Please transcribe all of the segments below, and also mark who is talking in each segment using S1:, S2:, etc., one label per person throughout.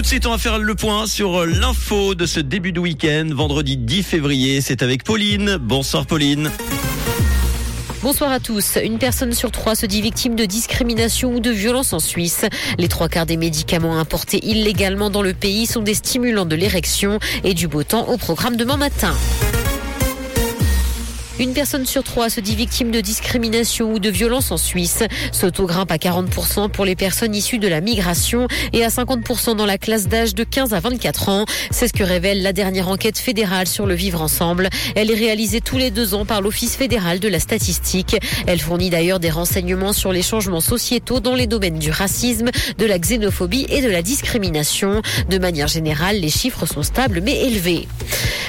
S1: Tout de suite, on faire le point sur l'info de ce début de week-end, vendredi 10 février. C'est avec Pauline. Bonsoir Pauline.
S2: Bonsoir à tous. Une personne sur trois se dit victime de discrimination ou de violence en Suisse. Les trois quarts des médicaments importés illégalement dans le pays sont des stimulants de l'érection et du beau temps au programme demain matin. Une personne sur trois se dit victime de discrimination ou de violence en Suisse. Ce taux grimpe à 40% pour les personnes issues de la migration et à 50% dans la classe d'âge de 15 à 24 ans. C'est ce que révèle la dernière enquête fédérale sur le vivre ensemble. Elle est réalisée tous les deux ans par l'Office fédéral de la statistique. Elle fournit d'ailleurs des renseignements sur les changements sociétaux dans les domaines du racisme, de la xénophobie et de la discrimination. De manière générale, les chiffres sont stables mais élevés.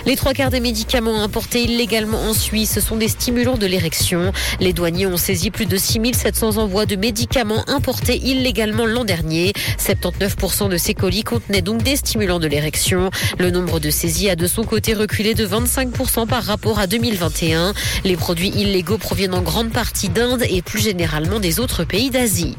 S2: Les trois quarts des médicaments importés illégalement en Suisse sont des stimulants de l'érection. Les douaniers ont saisi plus de 6700 envois de médicaments importés illégalement l'an dernier. 79% de ces colis contenaient donc des stimulants de l'érection. Le nombre de saisies a de son côté reculé de 25% par rapport à 2021. Les produits illégaux proviennent en grande partie d'Inde et plus généralement des autres pays d'Asie.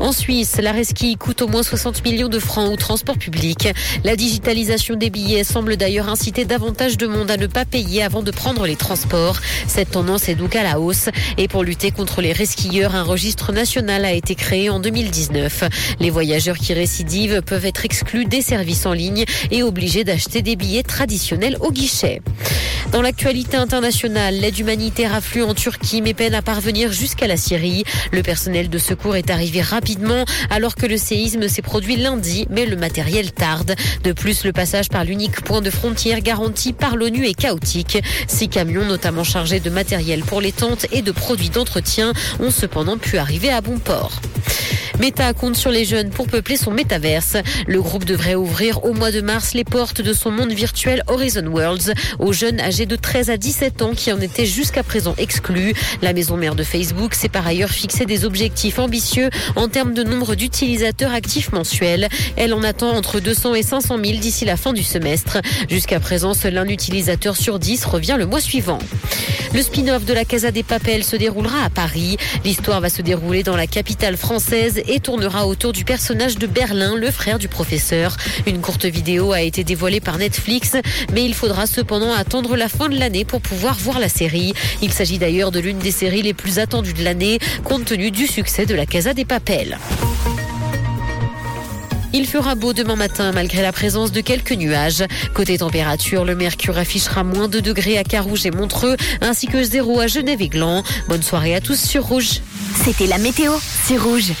S2: En Suisse, l'arrêt ski coûte au moins 60 millions de francs au transport public. La digitalisation des billets semble d'ailleurs inciter davantage de monde à ne pas payer avant de prendre les transports. Cette tendance est donc à la hausse. Et pour lutter contre les resquilleurs, un registre national a été créé en 2019. Les voyageurs qui récidivent peuvent être exclus des services en ligne et obligés d'acheter des billets traditionnels au guichet. Dans l'actualité internationale, l'aide humanitaire afflue en Turquie mais peine à parvenir jusqu'à la Syrie. Le personnel de secours est arrivé rapidement alors que le séisme s'est produit lundi, mais le matériel tarde. De plus, le passage par l'unique point de frontière garanti par l'ONU est chaotique. Six camions, notamment chargés de matériel pour les tentes et de produits d'entretien, ont cependant pu arriver à bon port. Meta compte sur les jeunes pour peupler son métaverse. Le groupe devrait ouvrir au mois de mars les portes de son monde virtuel Horizon Worlds aux jeunes âgés de 13 à 17 ans qui en étaient jusqu'à présent exclus. La maison mère de Facebook s'est par ailleurs fixé des objectifs ambitieux en termes de nombre d'utilisateurs actifs mensuels. Elle en attend entre 200 et 500 000 d'ici la fin du semestre. Jusqu'à présent, seul un utilisateur sur 10 revient le mois suivant. Le spin-off de la Casa des Papels se déroulera à Paris. L'histoire va se dérouler dans la capitale française et tournera autour du personnage de Berlin, le frère du professeur. Une courte vidéo a été dévoilée par Netflix, mais il faudra cependant attendre la fin de l'année pour pouvoir voir la série. Il s'agit d'ailleurs de l'une des séries les plus attendues de l'année, compte tenu du succès de la Casa des Papels. Il fera beau demain matin malgré la présence de quelques nuages. Côté température, le mercure affichera moins 2 degrés à Carouge et Montreux, ainsi que 0 à Genève et Gland. Bonne soirée à tous sur Rouge.
S3: C'était la météo, c'est Rouge.